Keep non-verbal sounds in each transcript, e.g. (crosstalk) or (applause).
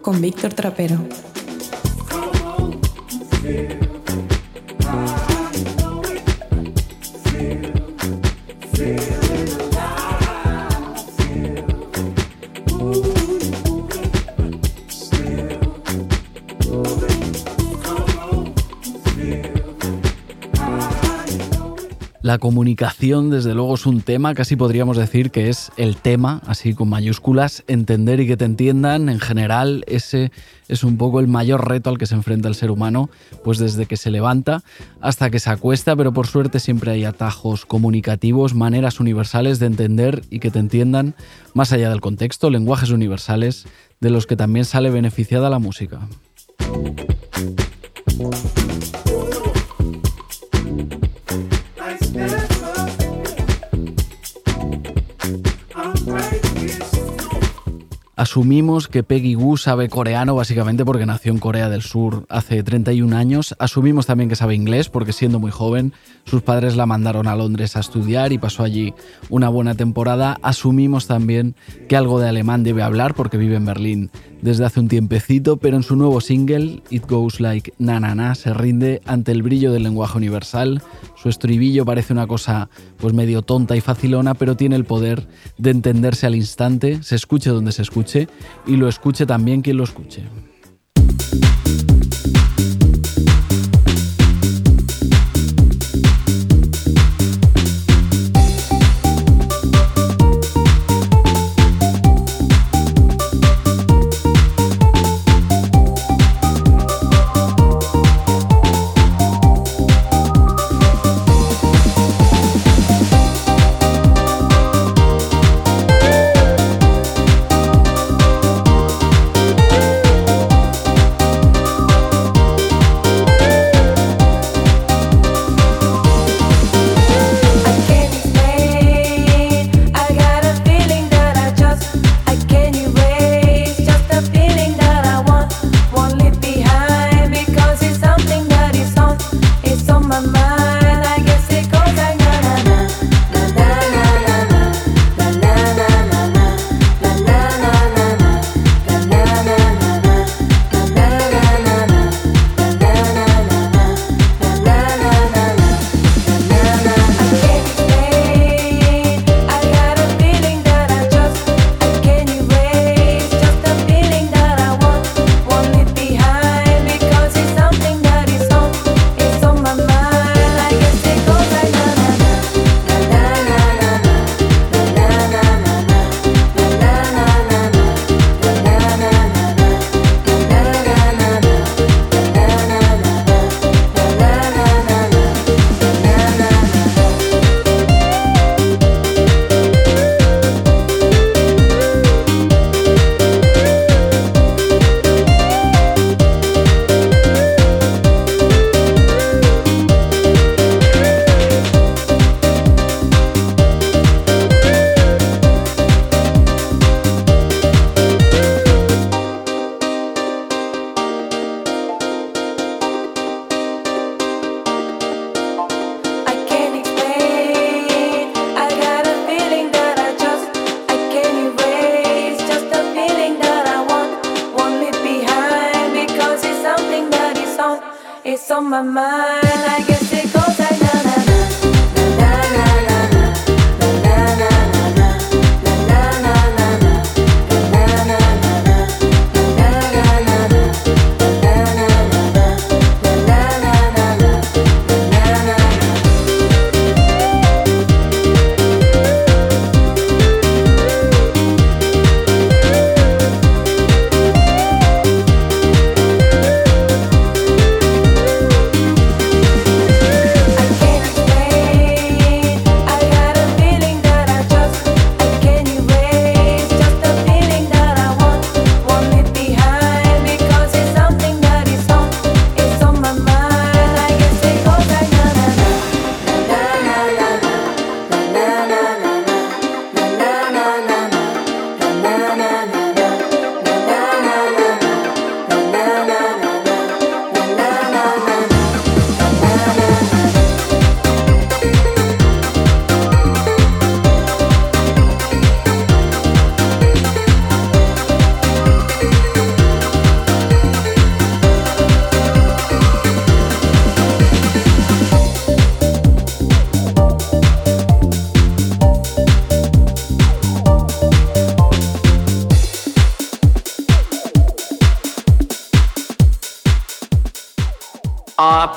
Con Víctor Trapero. La comunicación, desde luego, es un tema, casi podríamos decir que es el tema, así con mayúsculas, entender y que te entiendan. En general, ese es un poco el mayor reto al que se enfrenta el ser humano, pues desde que se levanta hasta que se acuesta, pero por suerte siempre hay atajos comunicativos, maneras universales de entender y que te entiendan más allá del contexto, lenguajes universales de los que también sale beneficiada la música. Asumimos que Peggy Wu sabe coreano básicamente porque nació en Corea del Sur hace 31 años. Asumimos también que sabe inglés porque siendo muy joven sus padres la mandaron a Londres a estudiar y pasó allí una buena temporada. Asumimos también que algo de alemán debe hablar porque vive en Berlín desde hace un tiempecito, pero en su nuevo single, It Goes Like Na Na Na, se rinde ante el brillo del lenguaje universal. Su estribillo parece una cosa pues medio tonta y facilona, pero tiene el poder de entenderse al instante, se escuche donde se escuche y lo escuche también quien lo escuche.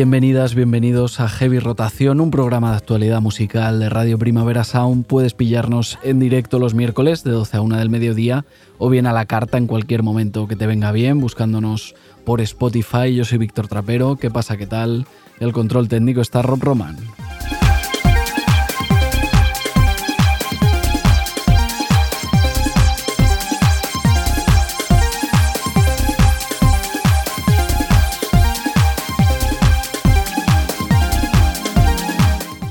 Bienvenidas, bienvenidos a Heavy Rotación, un programa de actualidad musical de Radio Primavera Sound. Puedes pillarnos en directo los miércoles de 12 a 1 del mediodía o bien a la carta en cualquier momento que te venga bien, buscándonos por Spotify. Yo soy Víctor Trapero. ¿Qué pasa? ¿Qué tal? El control técnico está Rob Roman.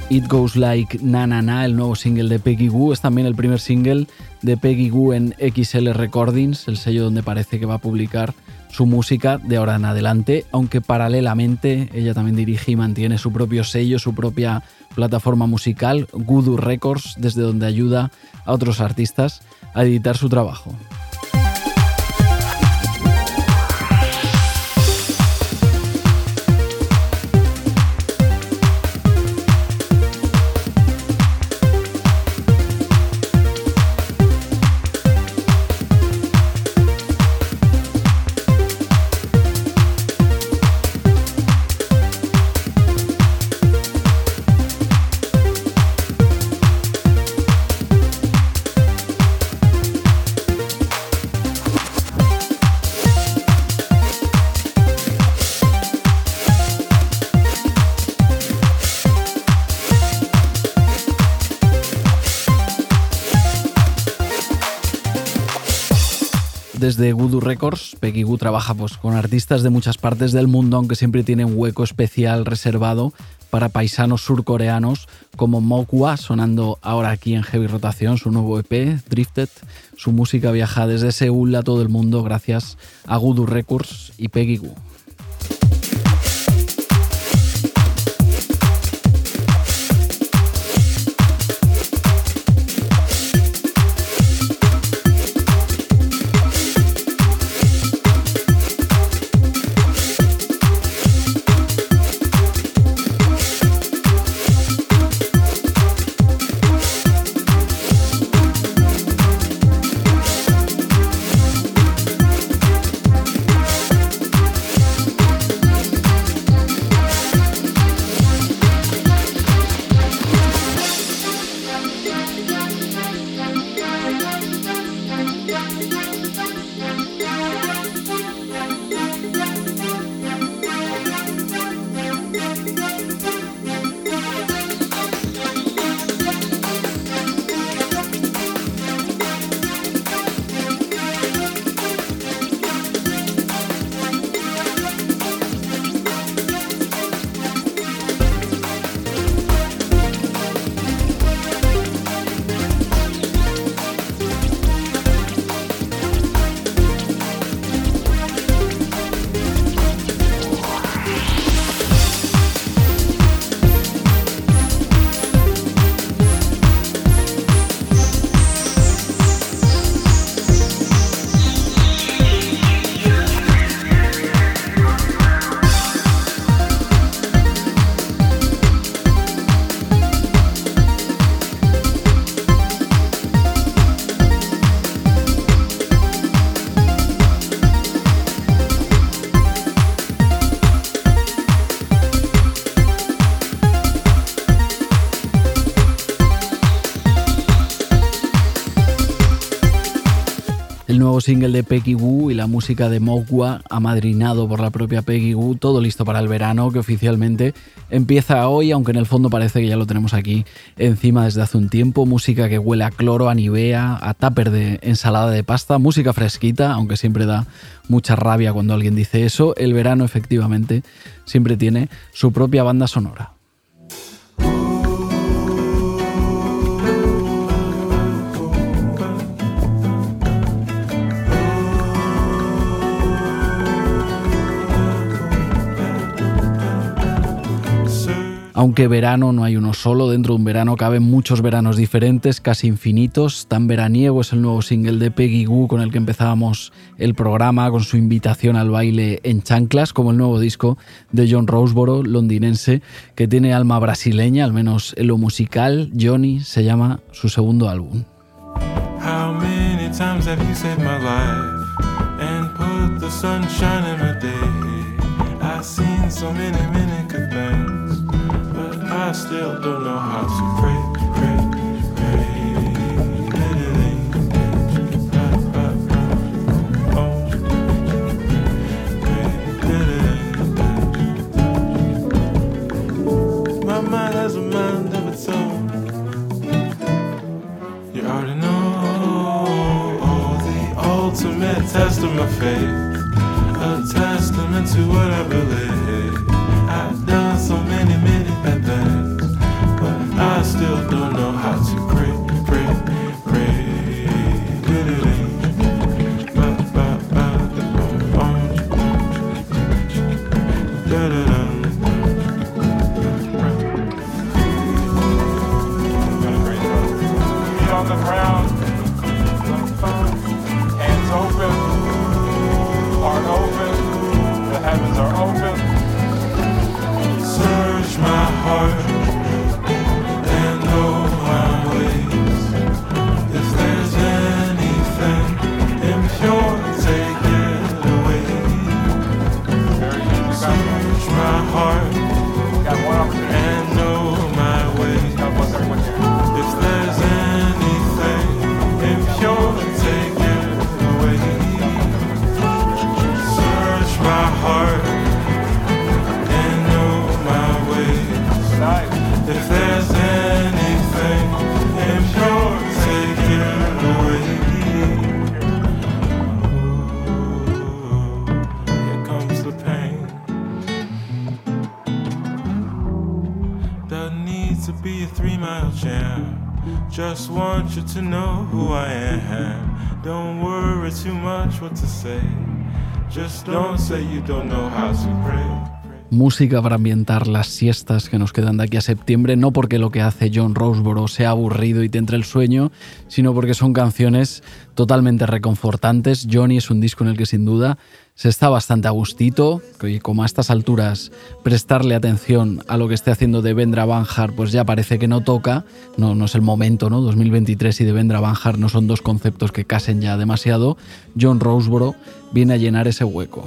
It Goes Like Na Na Na, el nuevo single de Peggy Goo, es también el primer single de Peggy Goo en XL Recordings, el sello donde parece que va a publicar su música de ahora en adelante, aunque paralelamente ella también dirige y mantiene su propio sello, su propia plataforma musical, Gudu Records, desde donde ayuda a otros artistas a editar su trabajo. Goo trabaja pues, con artistas de muchas partes del mundo, aunque siempre tiene un hueco especial reservado para paisanos surcoreanos como Mokwa, sonando ahora aquí en Heavy Rotación, su nuevo EP, Drifted. Su música viaja desde Seúl a todo el mundo gracias a Voodoo Records y Peggy Goo. Single de Peggy Wu y la música de Mogwa, amadrinado por la propia Peggy Wu, todo listo para el verano que oficialmente empieza hoy, aunque en el fondo parece que ya lo tenemos aquí encima desde hace un tiempo. Música que huele a cloro, a nivea, a tupper de ensalada de pasta, música fresquita, aunque siempre da mucha rabia cuando alguien dice eso. El verano efectivamente siempre tiene su propia banda sonora. Aunque verano no hay uno solo, dentro de un verano caben muchos veranos diferentes, casi infinitos. Tan veraniego es el nuevo single de Peggy Goo con el que empezábamos el programa, con su invitación al baile en chanclas, como el nuevo disco de John Roseboro, londinense, que tiene alma brasileña, al menos en lo musical. Johnny se llama su segundo álbum. I still don't know how to pray, pray, pray. My mind has a mind of its own. You already know the ultimate test of my faith, a testament to what I believe. Say. Just don't say you don't know how to pray. Música para ambientar las siestas que nos quedan de aquí a septiembre, no porque lo que hace John Roseboro sea aburrido y te entre el sueño, sino porque son canciones totalmente reconfortantes. Johnny es un disco en el que sin duda se está bastante a gustito, y como a estas alturas prestarle atención a lo que esté haciendo de Vendra Banjar, pues ya parece que no toca, no, no es el momento, ¿no? 2023 y de Vendra Banjar no son dos conceptos que casen ya demasiado. John Roseboro viene a llenar ese hueco.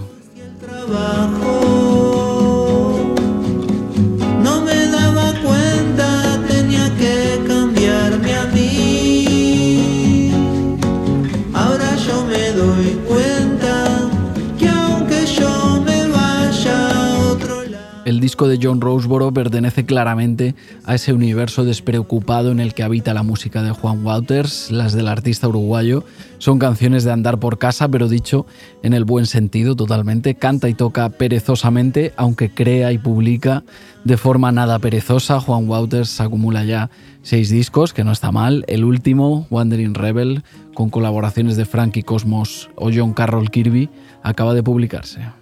Disco de John Roseboro pertenece claramente a ese universo despreocupado en el que habita la música de Juan Wouters. Las del artista uruguayo son canciones de andar por casa, pero dicho en el buen sentido totalmente. Canta y toca perezosamente, aunque crea y publica de forma nada perezosa. Juan Wouters acumula ya seis discos, que no está mal. El último, Wandering Rebel, con colaboraciones de Frankie Cosmos o John Carroll Kirby, acaba de publicarse.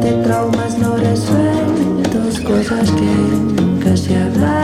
de traumas no resueltos, cosas que nunca se hablaron.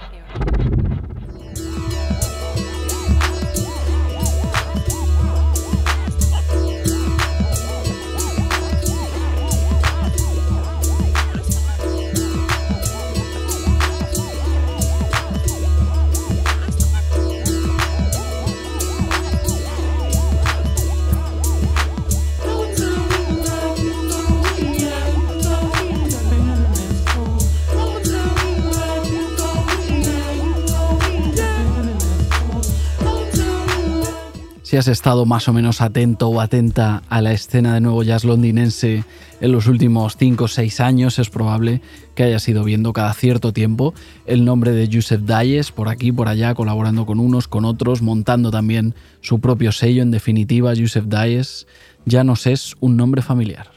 Si has estado más o menos atento o atenta a la escena de nuevo jazz londinense en los últimos 5 o 6 años, es probable que hayas ido viendo cada cierto tiempo el nombre de Joseph Dayes por aquí, por allá, colaborando con unos, con otros, montando también su propio sello. En definitiva, Joseph Dayes ya nos es un nombre familiar.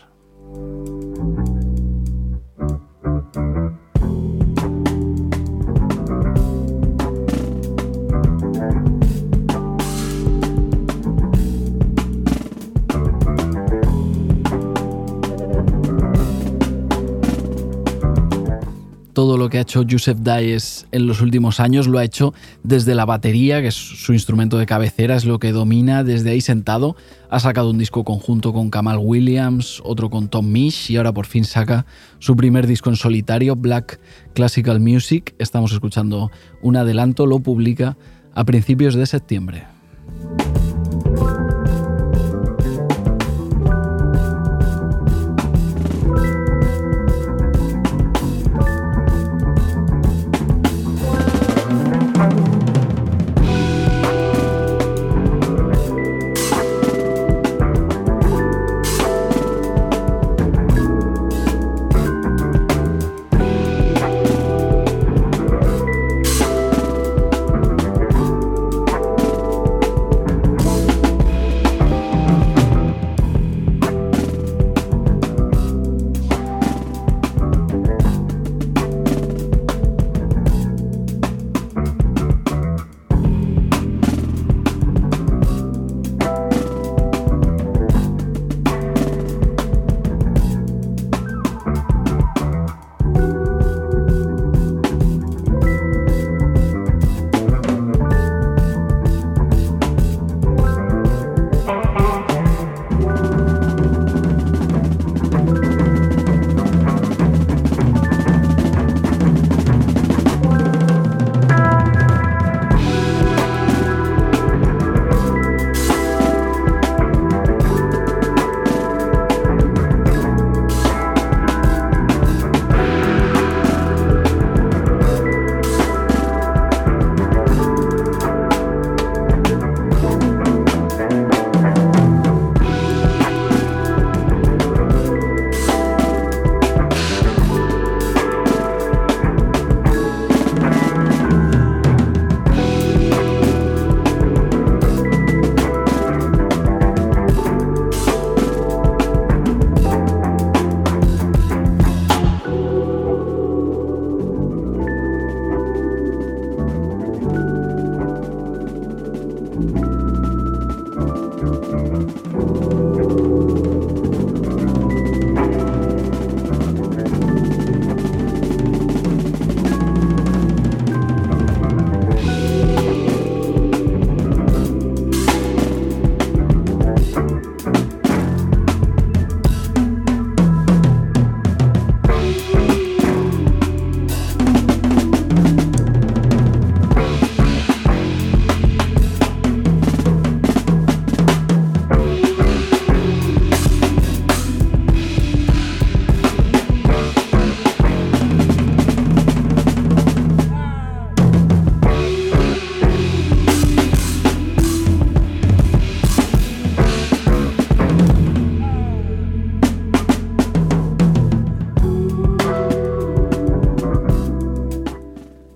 Todo lo que ha hecho Joseph Dies en los últimos años lo ha hecho desde la batería, que es su instrumento de cabecera, es lo que domina, desde ahí sentado. Ha sacado un disco conjunto con Kamal Williams, otro con Tom Misch y ahora por fin saca su primer disco en solitario, Black Classical Music. Estamos escuchando un adelanto, lo publica a principios de septiembre.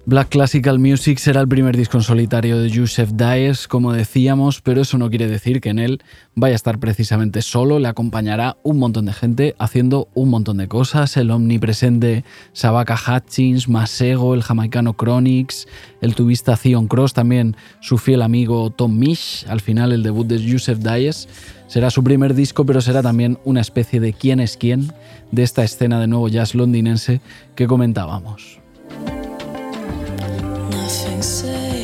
Black Classical Music será el primer disco en solitario de Joseph Dias, como decíamos, pero eso no quiere decir que en él vaya a estar precisamente solo, le acompañará un montón de gente haciendo un montón de cosas, el omnipresente Sabaka Hutchins, Masego, el jamaicano Chronix, el tubista Theon Cross, también su fiel amigo Tom Misch, al final el debut de Joseph Dias. Será su primer disco, pero será también una especie de quién es quién de esta escena de nuevo jazz londinense que comentábamos. say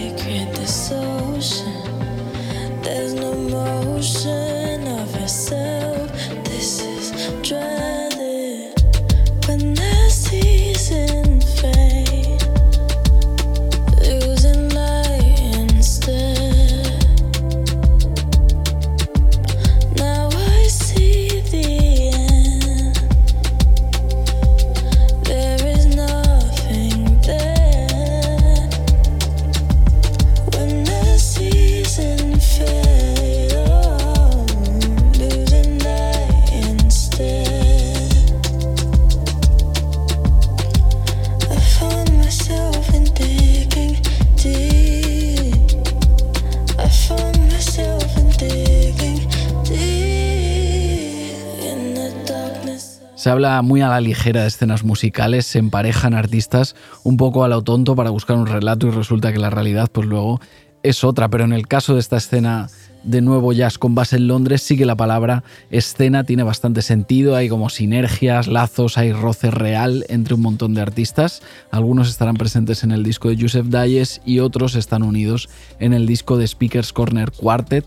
Se habla muy a la ligera de escenas musicales, se emparejan artistas un poco a lo tonto para buscar un relato y resulta que la realidad pues luego es otra, pero en el caso de esta escena de nuevo jazz con base en Londres, sí que la palabra escena tiene bastante sentido, hay como sinergias, lazos, hay roce real entre un montón de artistas. Algunos estarán presentes en el disco de Joseph Dayes y otros están unidos en el disco de Speakers Corner Quartet.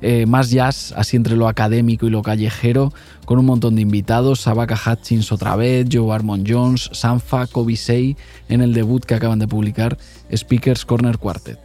Eh, más jazz, así entre lo académico y lo callejero, con un montón de invitados, Sabaka Hutchins otra vez, Joe Armond Jones, Sanfa, Kobe Say, en el debut que acaban de publicar, Speakers Corner Quartet.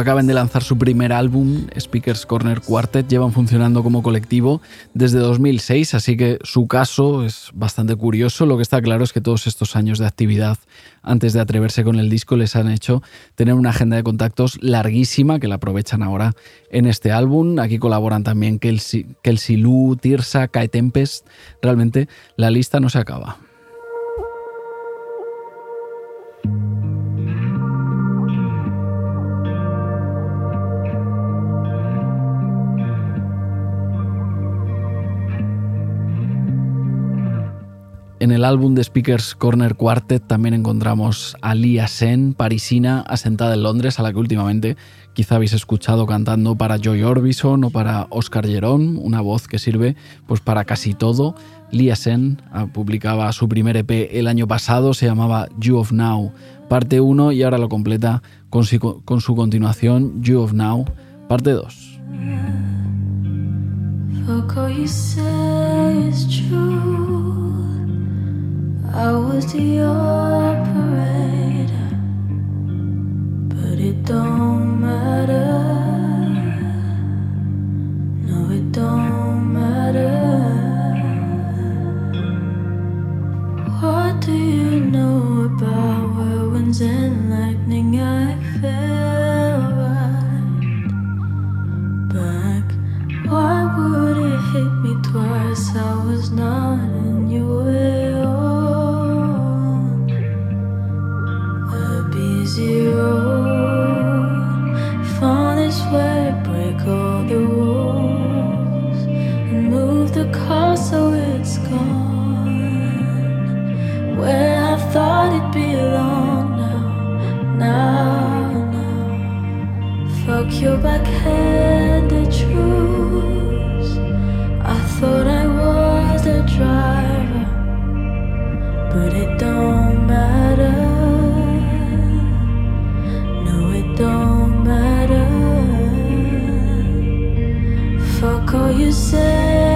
Acaban de lanzar su primer álbum, Speakers Corner Quartet, llevan funcionando como colectivo desde 2006, así que su caso es bastante curioso. Lo que está claro es que todos estos años de actividad antes de atreverse con el disco les han hecho tener una agenda de contactos larguísima que la aprovechan ahora en este álbum. Aquí colaboran también Kelsey, Kelsey Lou, Tirsa, Kai Tempest. Realmente la lista no se acaba. El álbum de Speakers Corner Quartet también encontramos a Lia Sen, parisina, asentada en Londres, a la que últimamente quizá habéis escuchado cantando para Joy Orbison o para Oscar Gerón, una voz que sirve pues para casi todo. Lia Sen ah, publicaba su primer EP el año pasado, se llamaba You of Now, parte 1, y ahora lo completa con su, con su continuación, You of Now, parte 2. I was the operator, but it don't matter. No, it don't matter. What do you know about whirlwinds and lightning? I fell right back. Why would it hit me twice? I was not in your way. zero. Fun is where break all the walls and move the car so it's gone. Where I thought it'd belonged now, now, now. Fuck your backhanded truths. I thought I was the driver, but it don't matter. Entre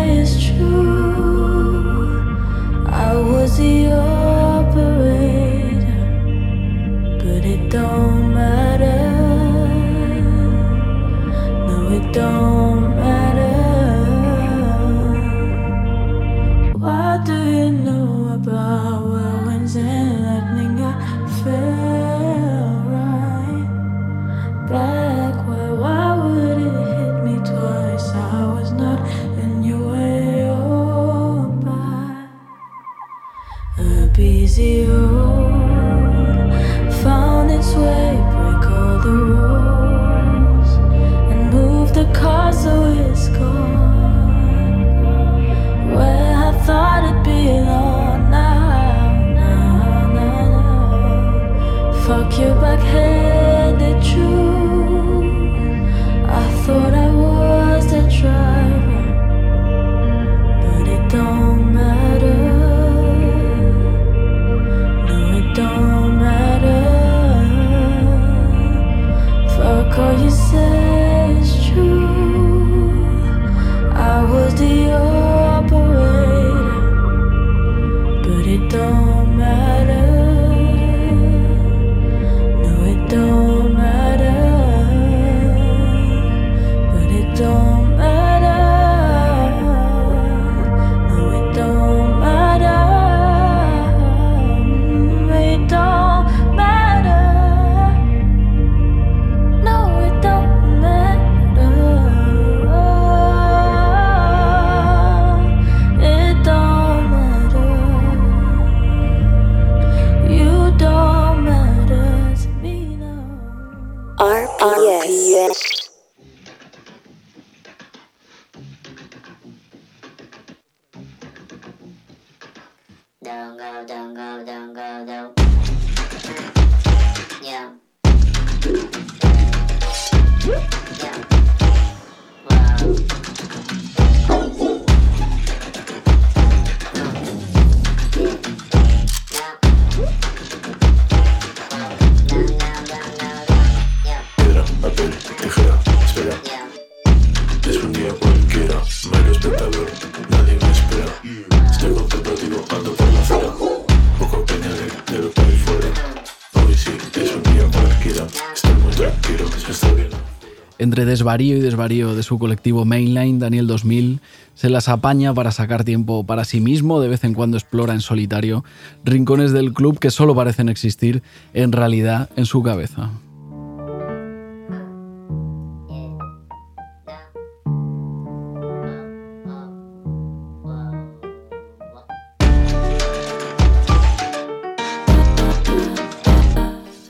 y desvarío de su colectivo Mainline, Daniel 2000 se las apaña para sacar tiempo para sí mismo, de vez en cuando explora en solitario rincones del club que solo parecen existir en realidad en su cabeza.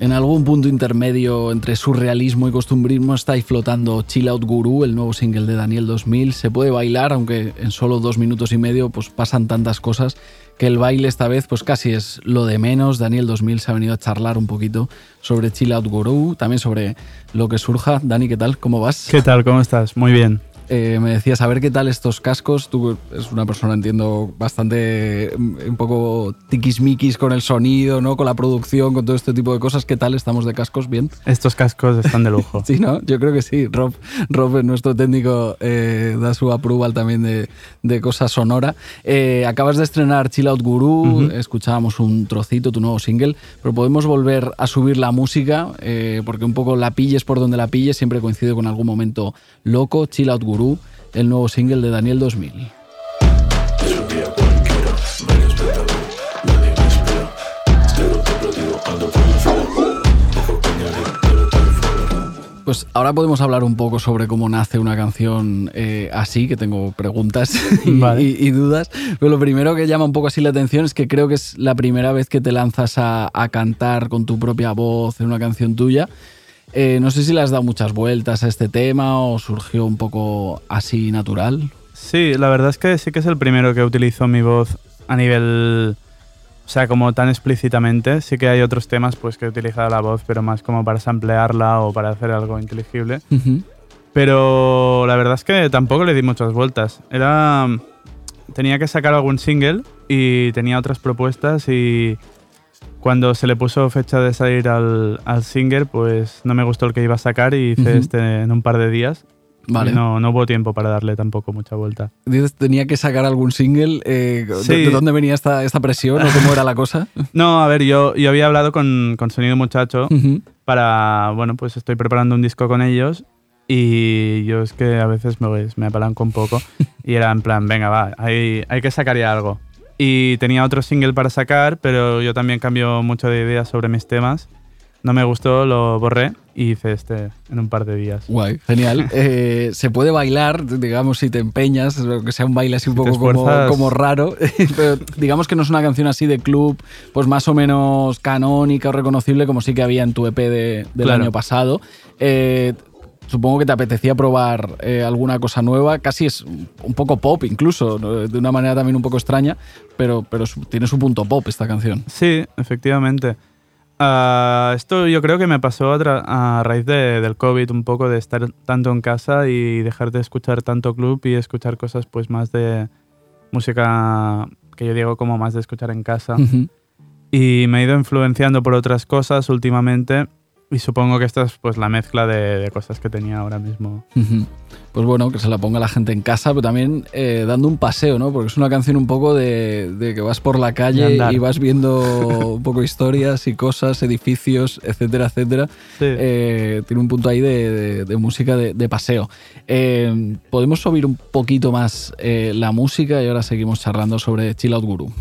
En algún punto intermedio entre surrealismo y costumbrismo está flotando Chill Out Guru, el nuevo single de Daniel 2000. Se puede bailar, aunque en solo dos minutos y medio pues pasan tantas cosas que el baile esta vez pues casi es lo de menos. Daniel 2000 se ha venido a charlar un poquito sobre Chill Out Guru, también sobre lo que surja. Dani, ¿qué tal? ¿Cómo vas? ¿Qué tal? ¿Cómo estás? Muy bien. Eh, me decías, a ver qué tal estos cascos. Tú eres una persona, entiendo, bastante mm, un poco tiquismiquis con el sonido, ¿no? Con la producción, con todo este tipo de cosas. ¿Qué tal estamos de cascos? ¿Bien? Estos cascos están de lujo. (laughs) sí, ¿no? Yo creo que sí. Rob, Rob nuestro técnico, eh, da su approval también de, de cosas sonora. Eh, acabas de estrenar Chill Out Guru, escuchábamos un trocito, tu nuevo single, pero podemos volver a subir la música, porque un poco la pilles por donde la pilles, siempre coincide con algún momento loco. Chill Out Guru el nuevo single de Daniel 2000. Pues ahora podemos hablar un poco sobre cómo nace una canción eh, así, que tengo preguntas (laughs) y, Vale. y- y dudas. Pero lo primero que llama un poco así la atención es que creo que es la primera vez que te lanzas a, a cantar con tu propia voz en una canción tuya. Eh, no sé si le has dado muchas vueltas a este tema o surgió un poco así natural. Sí, la verdad es que sí que es el primero que utilizo mi voz a nivel. O sea, como tan explícitamente. Sí que hay otros temas pues que he utilizado la voz, pero más como para samplearla o para hacer algo inteligible. Pero la verdad es que tampoco le di muchas vueltas. Era. Tenía que sacar algún single y tenía otras propuestas y. Cuando se le puso fecha de salir al, al singer, pues no me gustó el que iba a sacar y hice Ujú. este en un par de días. Vale. No, no hubo tiempo para darle tampoco mucha vuelta. Tenía que sacar algún single. eh, ¿de- Sí. ¿De dónde venía esta, esta presión o cómo era la cosa? (laughs) No, a ver, yo, yo había hablado con, con Sonido Muchacho Ujú. para, bueno, pues estoy preparando un disco con ellos y yo es que a veces me, me apalanco un poco (laughs) y era en plan, venga, va, hay, hay que sacar ya algo. Y tenía otro single para sacar, pero yo también cambio mucho de ideas sobre mis temas. No me gustó, lo borré y hice este en un par de días. Guay, genial. (laughs) Eh, se puede bailar, digamos, si te empeñas, que sea un baile así un Si poco como, como raro, (laughs) pero digamos que no es una canción así de club, pues más o menos canónica o reconocible como sí que había en tu EP de- del Claro. año pasado. Eh, supongo que te apetecía probar eh, alguna cosa nueva, casi es un poco pop incluso, ¿no? de una manera también un poco extraña, pero, pero tiene su punto pop esta canción. Sí, efectivamente. Ah, esto yo creo que me pasó a, a raíz de- del COVID un poco, de estar tanto en casa y dejar de escuchar tanto club y escuchar cosas pues más de música que yo digo como más de escuchar en casa. Ujú. Y me he ido influenciando por otras cosas últimamente y supongo que esta es pues la mezcla de, de cosas que tenía ahora mismo. Pues bueno, que se la ponga la gente en casa, pero también eh, dando un paseo, ¿no? Porque es una canción un poco de, de que vas por la calle y vas viendo un poco historias y cosas, edificios, etcétera, etcétera. Sí. Eh, tiene un punto ahí de, música de, de paseo. Eh, Podemos subir un poquito más eh, la música y ahora seguimos charlando sobre Chill Out Guru.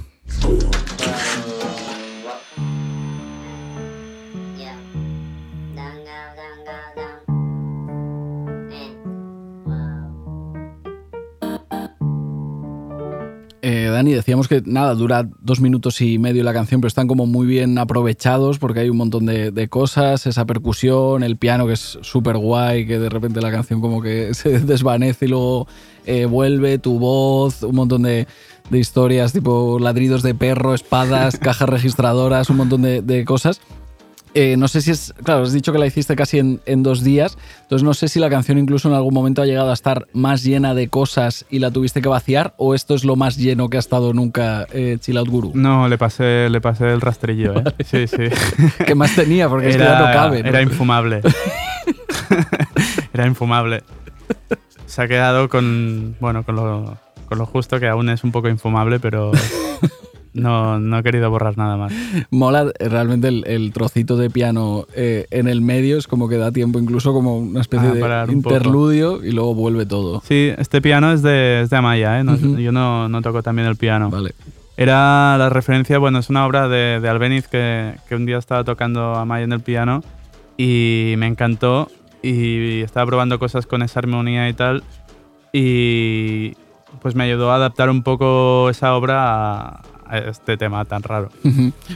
Eh, Dani, decíamos que nada, dura dos minutos y medio la canción, pero están como muy bien aprovechados porque hay un montón de, de cosas, esa percusión, el piano que es súper guay, que de repente la canción como que (laughs) se desvanece y luego eh, vuelve, tu voz, un montón de, de historias tipo ladridos de perro, espadas, (laughs) cajas registradoras, un montón de, de cosas. Eh, no sé si es. Claro, has dicho que la hiciste casi en, en dos días. Entonces no sé si la canción incluso en algún momento ha llegado a estar más llena de cosas y la tuviste que vaciar, o esto es lo más lleno que ha estado nunca eh, Chill Out Guru. No, le pasé, le pasé el rastrillo, ¿eh? Sí, sí. (laughs) ¿Qué más tenía? Porque es que ya no cabe. ¿no? Era infumable. (laughs) era infumable. Se ha quedado con, bueno, con lo, con lo justo, que aún es un poco infumable, pero (laughs) no, no he querido borrar nada más. (laughs) Mola realmente el, el trocito de piano eh, en el medio, es como que da tiempo incluso como una especie Ah, de poco. interludio y luego vuelve todo. Sí, este piano es de, es de Amaya, ¿eh? No-. Yo no, no toco también el piano. Vale. Era la referencia, bueno, es una obra de, de Albeniz que, que un día estaba tocando Amaya en el piano y me encantó y estaba probando cosas con esa armonía y tal y pues me ayudó a adaptar un poco esa obra a, a este tema tan raro.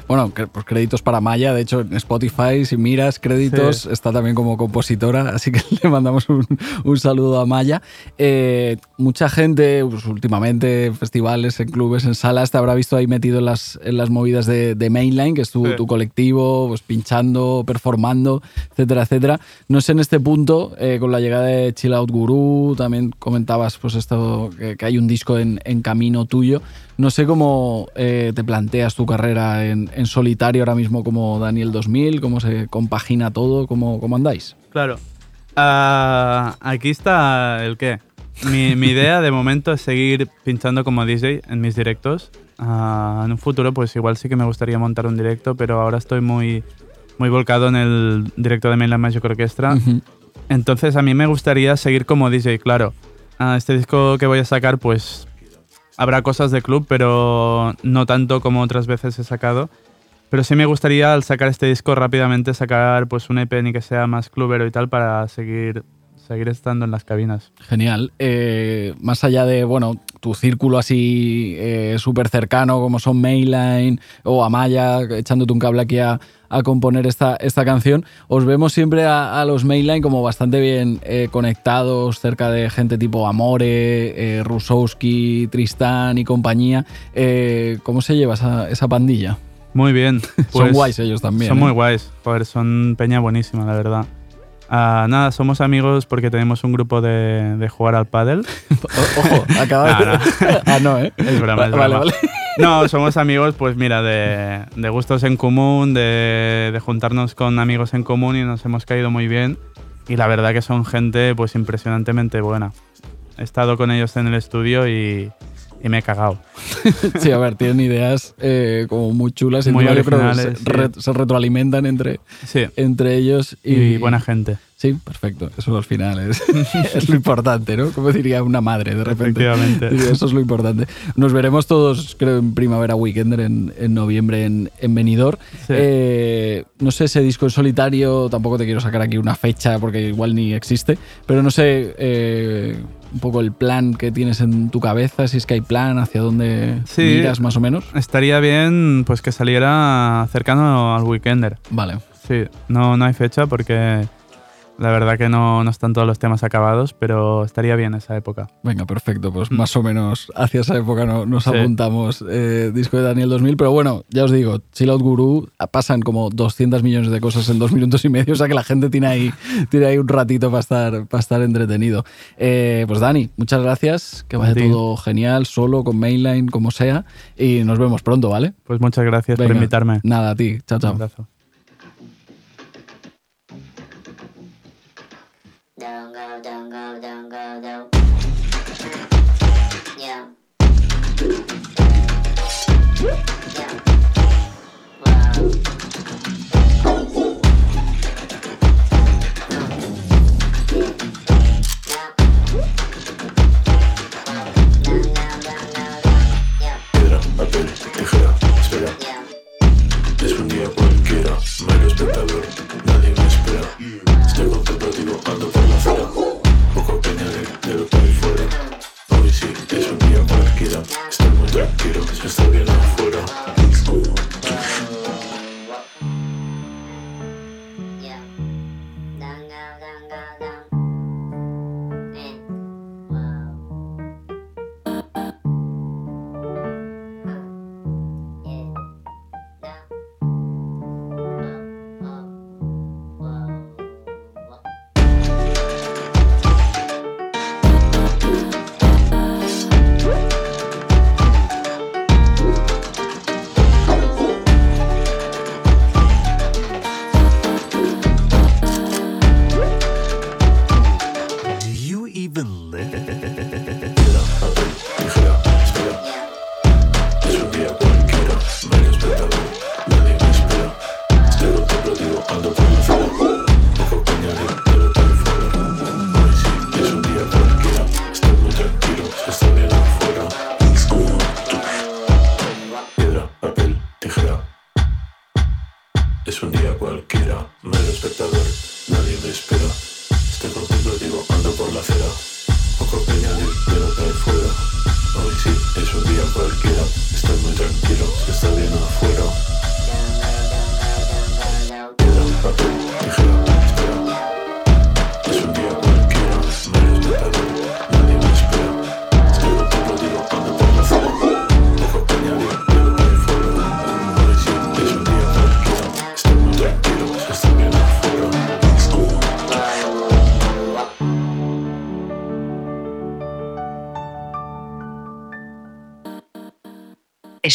Bueno, pues créditos para Maya. De hecho, en Spotify, si miras créditos, Sí. está también como compositora. (laughs) Así que le mandamos un, un saludo a Maya. Eh, mucha gente, pues, últimamente, festivales, en clubes, en salas, te habrá visto ahí metido en las, en las movidas de, de Mainline, que es tu, Sí. tu colectivo, pues pinchando, performando, etcétera, etcétera. No sé en este punto, eh, con la llegada de Chill Out Guru, también comentabas pues esto, que, que hay un disco en, en camino tuyo. No sé cómo eh, te planteas tu carrera en, en solitario ahora mismo como Daniel 2000, cómo se compagina todo, cómo, cómo andáis. Claro. Ah, aquí está el qué. Mi, mi idea de momento es seguir pinchando como DJ en mis directos. Ah, en un futuro, pues igual sí que me gustaría montar un directo, pero ahora estoy muy, muy volcado en el directo de Mainland Magic Orchestra. Entonces a mí me gustaría seguir como DJ, claro. Ah, este disco que voy a sacar, pues habrá cosas de club, pero no tanto como otras veces he sacado. Pero sí me gustaría al sacar este disco rápidamente sacar pues un EP ni que sea más clubero y tal para seguir seguir estando en las cabinas. Genial. Eh, más allá de, bueno, tu círculo así eh, súper cercano como son Mainline o Amaya, echándote un cable aquí a, a componer esta, esta canción, os vemos siempre a, a los Mainline como bastante bien eh, conectados, cerca de gente tipo Amore, eh, Rusowski, Tristán y compañía. ¿Cómo se lleva esa, esa pandilla? Muy bien. (laughs) son pues, guays ellos también. Son muy guays. Joder, son peña buenísima, la verdad. Ah, nada, somos amigos porque tenemos un grupo de, de jugar al pádel. (laughs) O- Ojo, acaba de... No, no. (laughs) ah, no, ¿eh? Es broma, es Vale, broma. vale. No, somos amigos, pues mira, de, de gustos en común, de, de juntarnos con amigos en común y nos hemos caído muy bien. Y la verdad que son gente pues impresionantemente buena. He estado con ellos en el estudio y, y me he cagado. (laughs) Sí, a ver, tienen ideas eh, como muy chulas y Muy yo creo que se, originales, sí. re- se retroalimentan entre, Sí, entre ellos y, y buena gente. Sí, perfecto. Eso al final es, (laughs) es lo importante, ¿no? Como diría una madre de repente. Efectivamente. Eso es lo importante. Nos veremos todos, creo, en Primavera Weekender, en, en noviembre en, en Benidorm. Sí. Eh, no sé, ese disco en solitario, tampoco te quiero sacar aquí una fecha porque igual ni existe, pero no sé eh, un poco el plan que tienes en tu cabeza, si es que hay plan, hacia dónde Sí. miras más o menos. Estaría bien pues que saliera cercano al Weekender. Vale. Sí, no, no hay fecha porque la verdad que no, no están todos los temas acabados, pero estaría bien esa época. Venga, perfecto. Pues más o menos hacia esa época no- nos Sí. apuntamos eh, disco de Daniel 2000. Pero bueno, ya os digo, Chill Out Guru ah, pasan como 200 millones de cosas en dos minutos y medio. O sea que la gente tiene ahí, tiene ahí un ratito para estar, para estar entretenido. Eh, pues Dani, muchas gracias. Que vaya todo genial, solo, con Mainline, como sea. Y nos vemos pronto, ¿vale? Pues muchas gracias por invitarme. Nada, a ti. Chao, Un chao. abrazo. Es un día cualquiera, mero espectador, nadie me espera. Estoy contemplativo, ando por la acera. Poco que que hay fuera. Hoy sí, es un día cualquiera. Estoy muy tranquilo, se está bien afuera.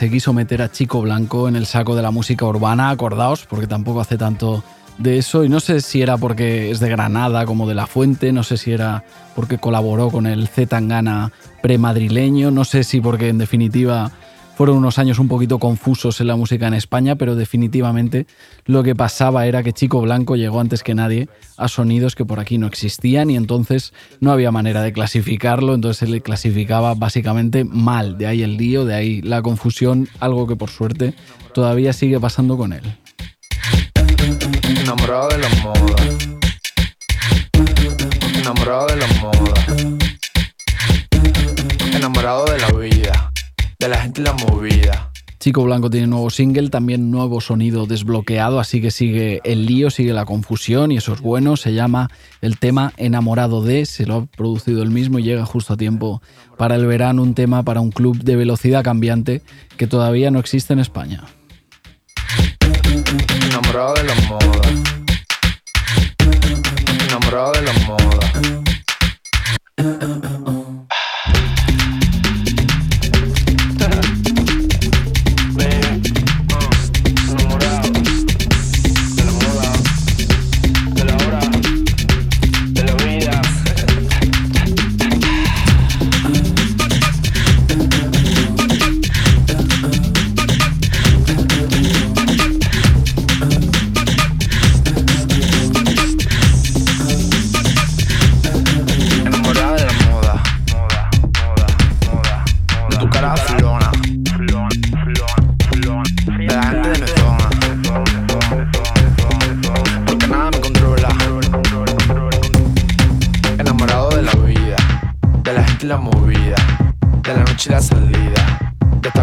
Se quiso meter a Chico Blanco en el saco de la música urbana, acordaos, porque tampoco hace tanto de eso, y no sé si era porque es de Granada como de La Fuente, no sé si era porque colaboró con el Z Tangana premadrileño, no sé si porque en definitiva fueron unos años un poquito confusos en la música en España, pero definitivamente lo que pasaba era que Chico Blanco llegó antes que nadie a sonidos que por aquí no existían y entonces no había manera de clasificarlo, entonces se le clasificaba básicamente mal, de ahí el lío, de ahí la confusión, algo que por suerte todavía sigue pasando con él. Enamorado de la moda. Enamorado de la moda. Enamorado de la vida. De la gente y la movida. Chico Blanco tiene nuevo single, también nuevo sonido desbloqueado, así que sigue el lío, sigue la confusión y eso es bueno. Se llama el tema Enamorado de, se lo ha producido él mismo y llega justo a tiempo para el verano, un tema para un club de velocidad cambiante que todavía no existe en España. Enamorado de la moda. Enamorado de la moda.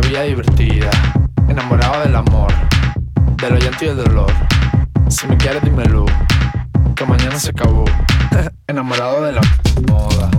Divertida. Enamorado del amor, del llanto y el dolor. Si me quieres dímelo, que mañana se acabó. (laughs) Enamorado de la moda.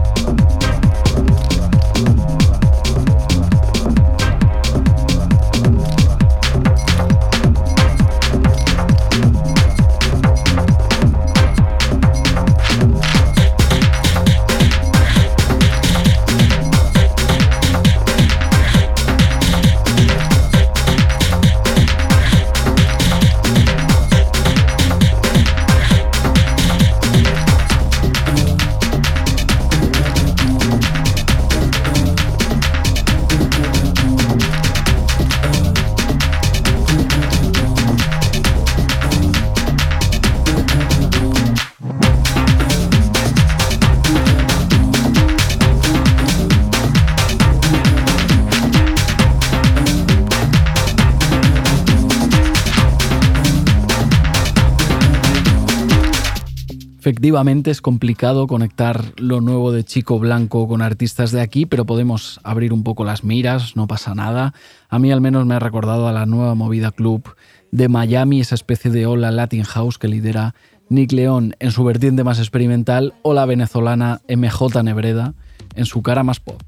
Efectivamente es complicado conectar lo nuevo de Chico Blanco con artistas de aquí, pero podemos abrir un poco las miras, no pasa nada. A mí al menos me ha recordado a la nueva movida club de Miami, esa especie de ola Latin House que lidera Nick León en su vertiente más experimental o la venezolana MJ Nebreda en su cara más pop.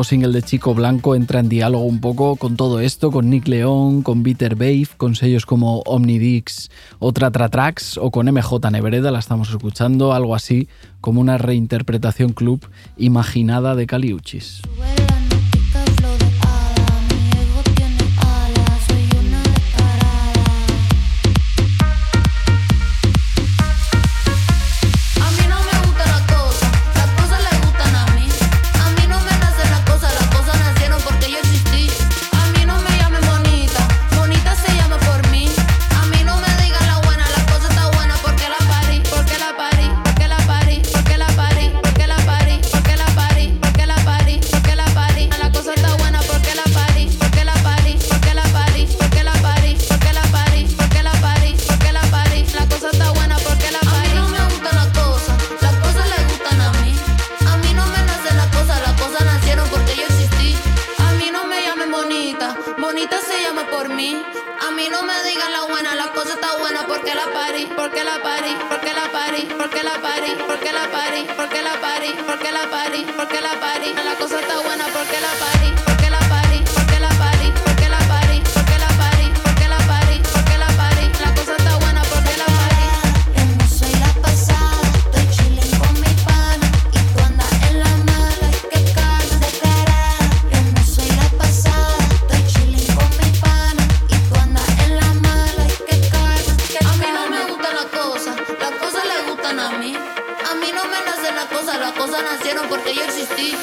Nuevo single de Chico Blanco entra en diálogo un poco con todo esto, con Nick León, con Bitter Babe, con sellos como Omnidix o Tratra Tracks o con MJ Nebreda, la estamos escuchando, algo así como una reinterpretación club imaginada de Caliuchis. Porque yo existí.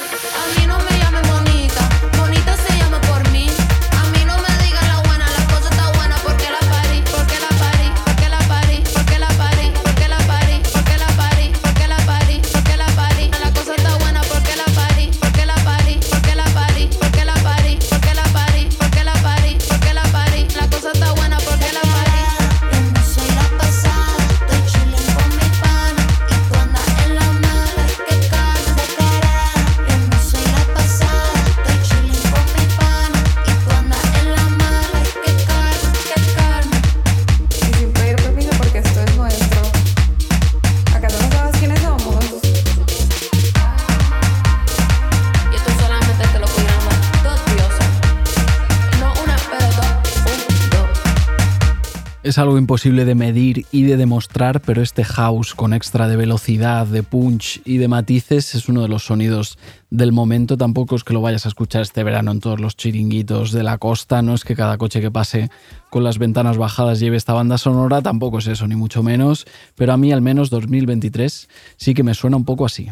Es algo imposible de medir y de demostrar, pero este house con extra de velocidad, de punch y de matices es uno de los sonidos del momento. Tampoco es que lo vayas a escuchar este verano en todos los chiringuitos de la costa, no es que cada coche que pase con las ventanas bajadas lleve esta banda sonora, tampoco es eso, ni mucho menos, pero a mí al menos 2023 sí que me suena un poco así.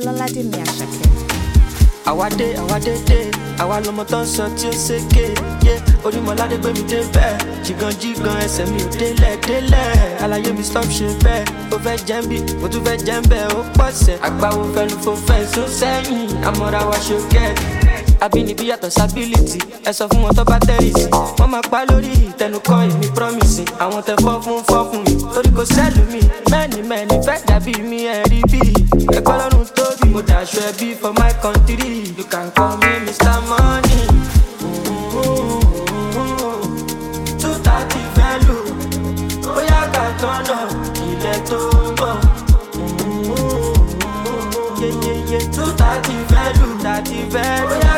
Ọlọ́ládé mi àṣàkẹ́. àwa dé àwa dé. Àwa lọmọ tó ń sọ tí ó ṣèké yé onímọ̀ládé gbé mi dé bẹ́ẹ̀. Jìgàn jìgàn ẹsẹ̀ mi ò délẹ̀ délẹ̀. Àlàyé mi stop ṣe bẹ́ẹ̀. Ó fẹ́ jẹ́ ń bí mo tún fẹ́ jẹ́ ń bẹ́ẹ̀. Ó pọ̀ sẹ́ àgbáwo fẹ́nu fò fẹ́ sún sẹ́yìn. Àmọ́ra wa ṣe gẹ́ẹ̀tì àbínibí yàtọ̀ sábìlìtì ẹ sọ fún wọn tó bá tẹ̀rì sí. Wọ́n máa pa lórí ìtẹnukọ́ èmi promise àwọn tẹ fọ́ fún fọ́ fún mi. Torí kò sẹ́lù mi. Mẹ́ni mẹ́ni fẹ́ dàbí mi ẹ̀ rí bí. Ẹgbẹ́ lọ́rùn tóbi mo dàṣọ ẹbí for my country. You can call me mr money. two thirty lù bóyá ká tọ́nà. Ilẹ̀ tó ń bọ̀. two thirty lù bóyá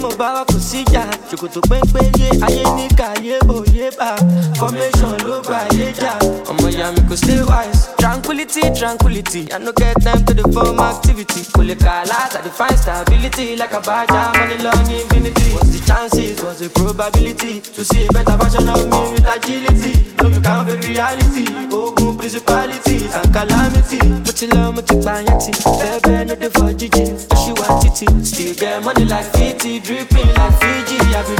mo bá wa kò síjà ṣòkòtò péńpé yé ayé ní káyé òye bá. Formation ló bá yé jà. Ọmọ ìyá mi kò stay wise. Tranquility, tranquility. I no get time to the form activity. Cool colors, I define stability like a badge. money long infinity. What's the chances? What's the probability to see a better version of me with agility? No, you can't be reality. Open principalities and calamity. But you love me to buy it. Baby, no the for Gigi. She wants it. Still get money like 50, dripping like Fiji. I be.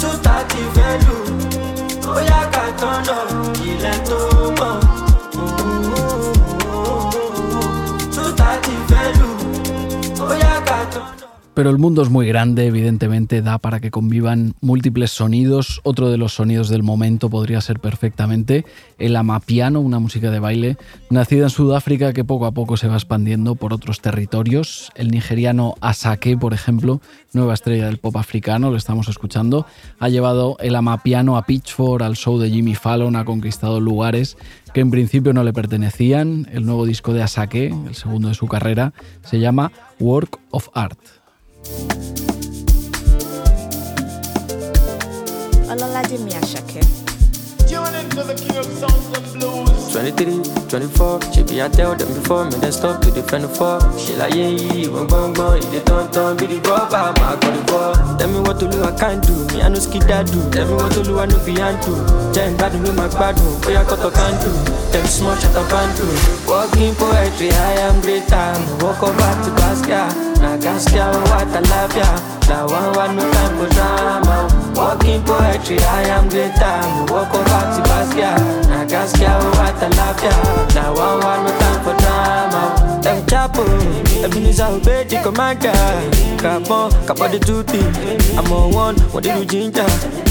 Two thirty value bóyá ká tọ́nà ilẹ̀ tó Pero el mundo es muy grande, evidentemente da para que convivan múltiples sonidos. Otro de los sonidos del momento podría ser perfectamente el amapiano, una música de baile nacida en Sudáfrica que poco a poco se va expandiendo por otros territorios. El nigeriano Asake, por ejemplo, nueva estrella del pop africano, lo estamos escuchando, ha llevado el amapiano a Pitchfork, al show de Jimmy Fallon, ha conquistado lugares que en principio no le pertenecían. El nuevo disco de Asake, el segundo de su carrera, se llama Work of Art. Ọlọ́ládé mi 23, 24, she be I tell them before me, then stop to defend the fall. She like, yeah, yeah, one bong bong, you the ton ton, be the rubber, my got the ball. Tell me what to do, I can't do, me I no skid that do. Tell me what to do, I no be do. Jam bad with my bad do, boy I got to can't do. Them small shut up and do. Walking poetry, I am great time. Walk over to Basquiat, na Gaskia, what I love ya. Now one no time. Walking poetry, I am greater. Me walk over to Basquiat. Na Gaskia, what a lafia. Now one one no time for drama. Them chapo, Ebenezer obey the commander. Capon, capa the duty. I'm on one, what did you ginger?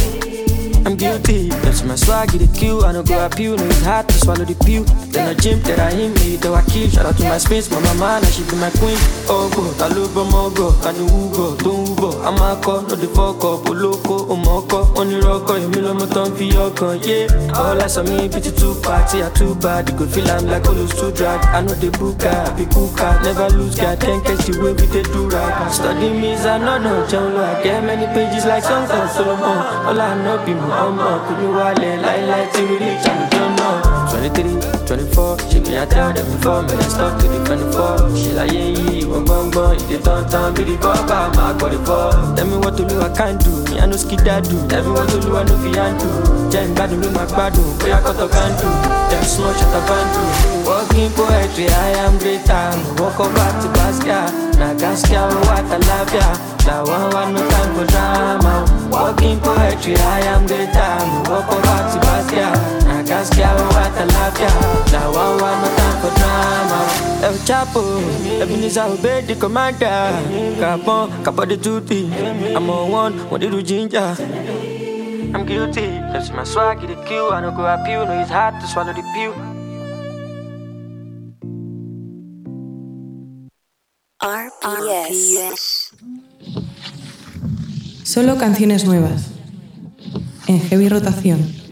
I'm guilty. That's my swag, the kill. I don't go appeal. No, it's hard to swallow the pill. Then I jump, then I hit me, though I kill. Shout out to my space, my mama, now she be my queen. Oh, go, Talubo, Mogo, Kanu, Ugo, Don't Ugo. I'm a call, no the fuck up, Oloko, Omoko, Only Rocko, Emilio Moton, Fioko, uh, yeah. All I saw me, pity too party, I too bad. You could feel I'm like Olos too drag. I know the booker, be cooker, never lose, can't catch the way we did do right. Study me, I know no, John, I get many pages like songs of Solomon. All I know, be mama to be wale like like till we reach and we don't 23, 24, she me I tell them before me I stop to the 24 She like yeah yeah, one bun bun, it the turn turn be the papa, my body for Tell me what to do I can't do, me I no skid that do Tell me what to do I no fi handle Jẹ́ n gbádùn badu, máa gbádùn, bóyá kọ́tọ̀ kan dùn Dem small shut up and do Working poetry, I am greater, walk over to Pascal na gaskiya wata lafiya. No nukan ku drama. Walking poetry i am the time. wako back to baskia na gaskiya wata lafiya. No nukan ku drama. El Chapo, Ebenezer obey the commander. Capon, capo the duty I'm on one, what did you ginger? I'm guilty, cause my swag, the kill I don't go up you, no it's hard to swallow the pill. RPS. Solo canciones nuevas. En heavy rotación.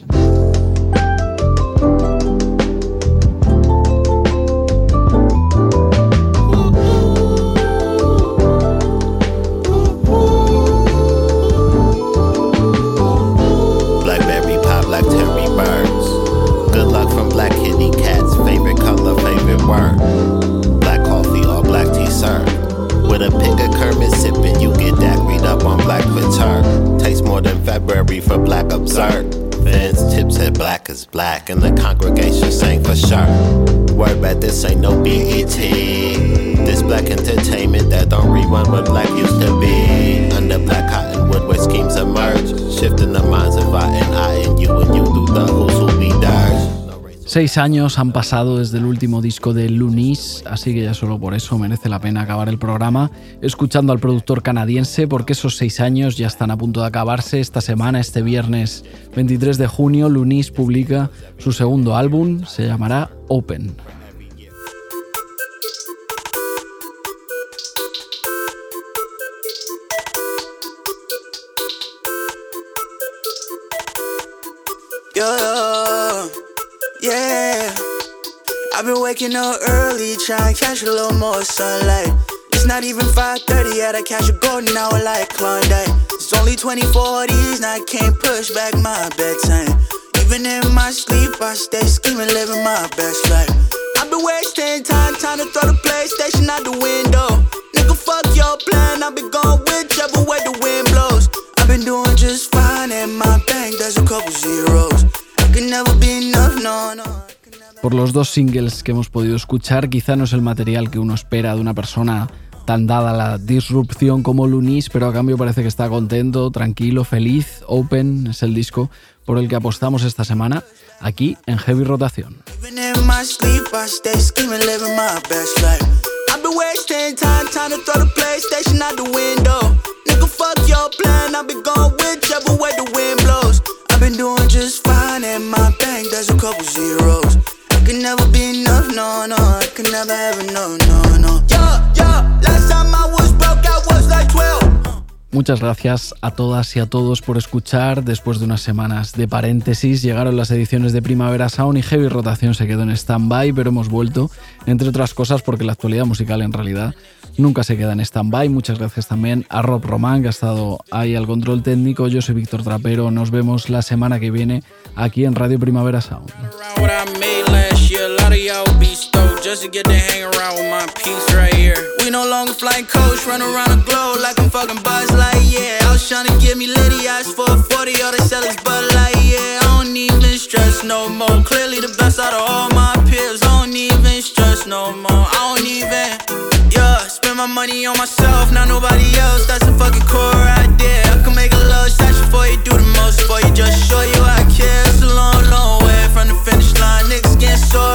February for black absurd. Vince tips said black is black, and the congregation sang for sure. Word back, this ain't no BET. This black entertainment that don't rerun what black used to be. Under black cottonwood where schemes emerge, shifting the minds of I and I and you and you through the who's. Seis años han pasado desde el último disco de Lunis, así que ya solo por eso merece la pena acabar el programa escuchando al productor canadiense, porque esos seis años ya están a punto de acabarse. Esta semana, este viernes 23 de junio, Lunis publica su segundo álbum, se llamará Open. I've been waking up early, trying to catch a little more sunlight. It's not even 5:30 yet, I catch a golden hour like Klondike. It's only 24 and I can't push back my bedtime. Even in my sleep, I stay scheming, living my best life. I've been wasting time trying to throw the PlayStation out the window. Nigga, fuck your plan, I've been going whichever way the wind blows. I've been doing just fine, and my bank there's a couple zeros. I can never be enough, no, no. Por los dos singles que hemos podido escuchar, quizá no es el material que uno espera de una persona tan dada la disrupción como Lunis, pero a cambio parece que está contento, tranquilo, feliz. Open es el disco por el que apostamos esta semana aquí en Heavy Rotación. I've been doing just fine, and my bank there's a couple zeros. I can never be enough, no, no, I can never have enough, no, no. Yeah, yeah, last time I was broke, I was like 12. Muchas gracias a todas y a todos por escuchar. Después de unas semanas de paréntesis, llegaron las ediciones de Primavera Sound y Heavy Rotación se quedó en stand-by, pero hemos vuelto, entre otras cosas, porque la actualidad musical en realidad nunca se queda en stand-by. Muchas gracias también a Rob Román, que ha estado ahí al control técnico. Yo soy Víctor Trapero. Nos vemos la semana que viene aquí en Radio Primavera Sound. I made last year. A lot of y'all be stoked just to get to hang around with my piece Spending my money on myself, not nobody else. That's a fucking core idea. I can make a love statue before you do the most. Before you just show you I care. It's a long, long way from the finish line. Niggas getting sore.